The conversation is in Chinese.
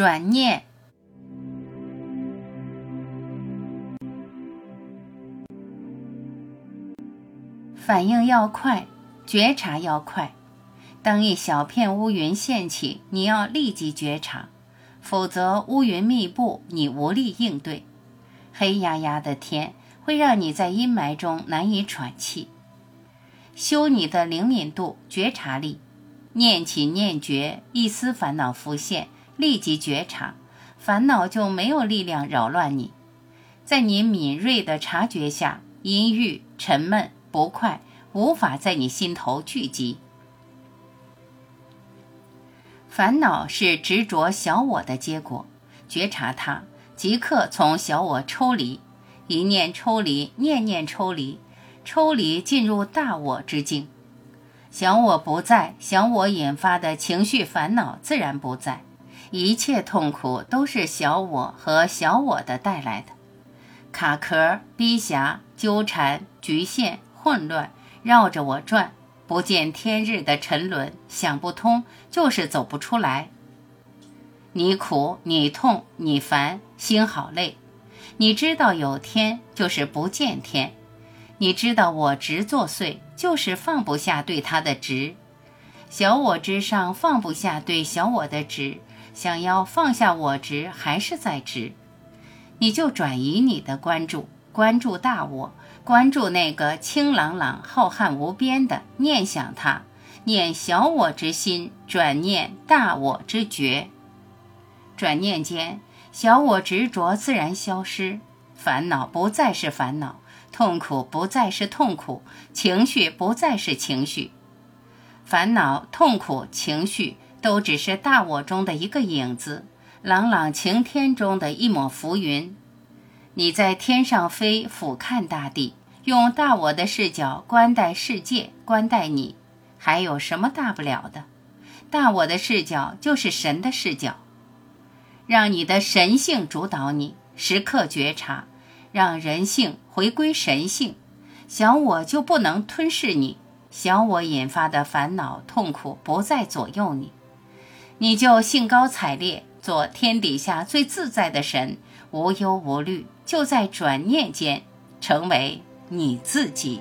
转念。反应要快，觉察要快。当一小片乌云现起，你要立即觉察，否则乌云密布，你无力应对。黑压压的天会让你在阴霾中难以喘气。修你的灵敏度、觉察力，念起念觉，一丝烦恼浮现，立即觉察，烦恼就没有力量扰乱你。在你敏锐的察觉下，阴郁、沉闷。不快，无法在你心头聚集。烦恼是执着小我的结果，觉察它，即刻从小我抽离，一念抽离，念念抽离，抽离进入大我之境。小我不在，小我引发的情绪烦恼自然不在。一切痛苦都是小我和小我的带来的，卡壳、逼狭、纠缠、局限。混乱绕着我转，不见天日的沉沦，想不通就是走不出来。你苦，你痛，你烦，心好累。你知道有天，就是不见天；你知道我执作祟，就是放不下对他的执。小我之上放不下对小我的执，想要放下我执，还是在执。你就转移你的关注，关注大我。关注那个清朗朗、浩瀚无边的，念想它，念小我之心，转念大我之觉。转念间，小我执着自然消失，烦恼不再是烦恼，痛苦不再是痛苦，情绪不再是情绪。烦恼、痛苦、情绪都只是大我中的一个影子，朗朗晴天中的一抹浮云。你在天上飞，俯瞰大地。用大我的视角观待世界，观待你，还有什么大不了的？大我的视角就是神的视角，让你的神性主导你，时刻觉察，让人性回归神性，小我就不能吞噬你，小我引发的烦恼痛苦不再左右你，你就兴高采烈，做天底下最自在的神，无忧无虑，就在转念间成为。你自己。